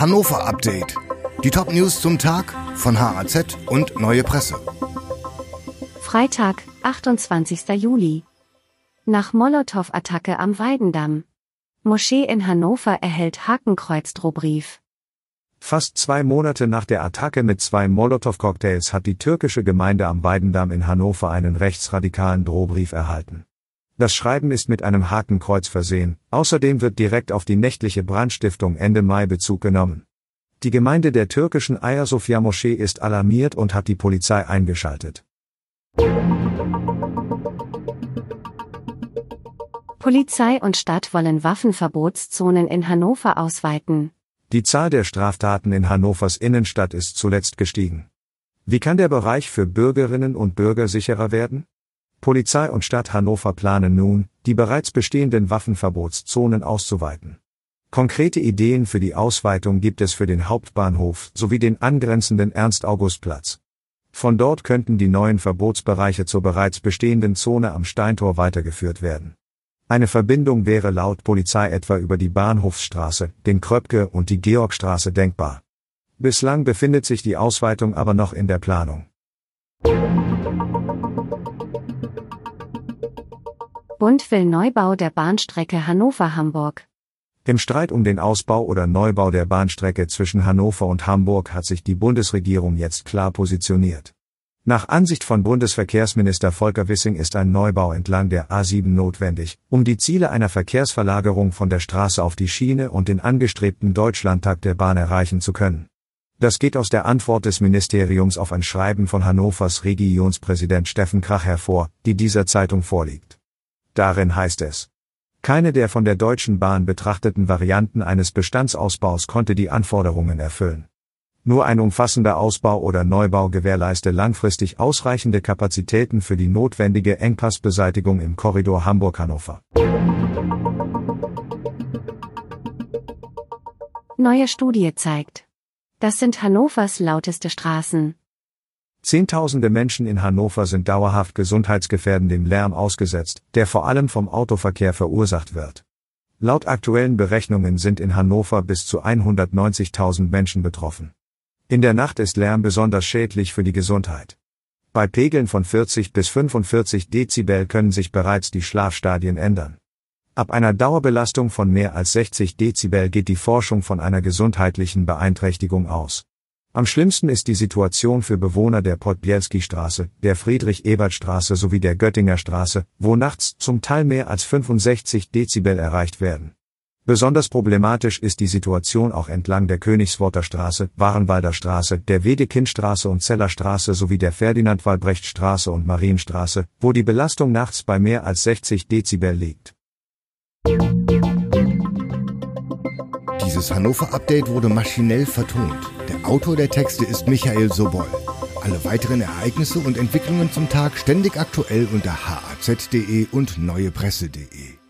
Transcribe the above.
Hannover Update. Die Top News zum Tag von HAZ und Neue Presse. Freitag, 28. Juli. Nach Molotow-Attacke am Weidendamm. Moschee in Hannover erhält Hakenkreuz-Drohbrief. Fast zwei Monate nach der Attacke mit zwei Molotow-Cocktails hat die türkische Gemeinde am Weidendamm in Hannover einen rechtsradikalen Drohbrief erhalten. Das Schreiben ist mit einem Hakenkreuz versehen, außerdem wird direkt auf die nächtliche Brandstiftung Ende Mai Bezug genommen. Die Gemeinde der türkischen Ayasofya Moschee ist alarmiert und hat die Polizei eingeschaltet. Polizei und Stadt wollen Waffenverbotszonen in Hannover ausweiten. Die Zahl der Straftaten in Hannovers Innenstadt ist zuletzt gestiegen. Wie kann der Bereich für Bürgerinnen und Bürger sicherer werden? Polizei und Stadt Hannover planen nun, die bereits bestehenden Waffenverbotszonen auszuweiten. Konkrete Ideen für die Ausweitung gibt es für den Hauptbahnhof sowie den angrenzenden Ernst-August-Platz. Von dort könnten die neuen Verbotsbereiche zur bereits bestehenden Zone am Steintor weitergeführt werden. Eine Verbindung wäre laut Polizei etwa über die Bahnhofsstraße, den Kröpke und die Georgstraße denkbar. Bislang befindet sich die Ausweitung aber noch in der Planung. Bund will Neubau der Bahnstrecke Hannover-Hamburg. Im Streit um den Ausbau oder Neubau der Bahnstrecke zwischen Hannover und Hamburg hat sich die Bundesregierung jetzt klar positioniert. Nach Ansicht von Bundesverkehrsminister Volker Wissing ist ein Neubau entlang der A7 notwendig, um die Ziele einer Verkehrsverlagerung von der Straße auf die Schiene und den angestrebten Deutschlandtakt der Bahn erreichen zu können. Das geht aus der Antwort des Ministeriums auf ein Schreiben von Hannovers Regierungspräsident Steffen Krach hervor, die dieser Zeitung vorliegt. Darin heißt es. Keine der von der Deutschen Bahn betrachteten Varianten eines Bestandsausbaus konnte die Anforderungen erfüllen. Nur ein umfassender Ausbau oder Neubau gewährleiste langfristig ausreichende Kapazitäten für die notwendige Engpassbeseitigung im Korridor Hamburg-Hannover. Neue Studie zeigt. Das sind Hannovers lauteste Straßen. Zehntausende Menschen in Hannover sind dauerhaft gesundheitsgefährdendem Lärm ausgesetzt, der vor allem vom Autoverkehr verursacht wird. Laut aktuellen Berechnungen sind in Hannover bis zu 190.000 Menschen betroffen. In der Nacht ist Lärm besonders schädlich für die Gesundheit. Bei Pegeln von 40 bis 45 Dezibel können sich bereits die Schlafstadien ändern. Ab einer Dauerbelastung von mehr als 60 Dezibel geht die Forschung von einer gesundheitlichen Beeinträchtigung aus. Am schlimmsten ist die Situation für Bewohner der Podbielski-Straße, der Friedrich-Ebert-Straße sowie der Göttinger Straße, wo nachts zum Teil mehr als 65 Dezibel erreicht werden. Besonders problematisch ist die Situation auch entlang der Königsworter Straße, Warenwalder Straße, der Wedekindstraße und Zellerstraße sowie der Ferdinand-Walbrecht-Straße und Marienstraße, wo die Belastung nachts bei mehr als 60 Dezibel liegt. Dieses Hannover-Update wurde maschinell vertont. Der Autor der Texte ist Michael Sobol. Alle weiteren Ereignisse und Entwicklungen zum Tag ständig aktuell unter haz.de und neuepresse.de.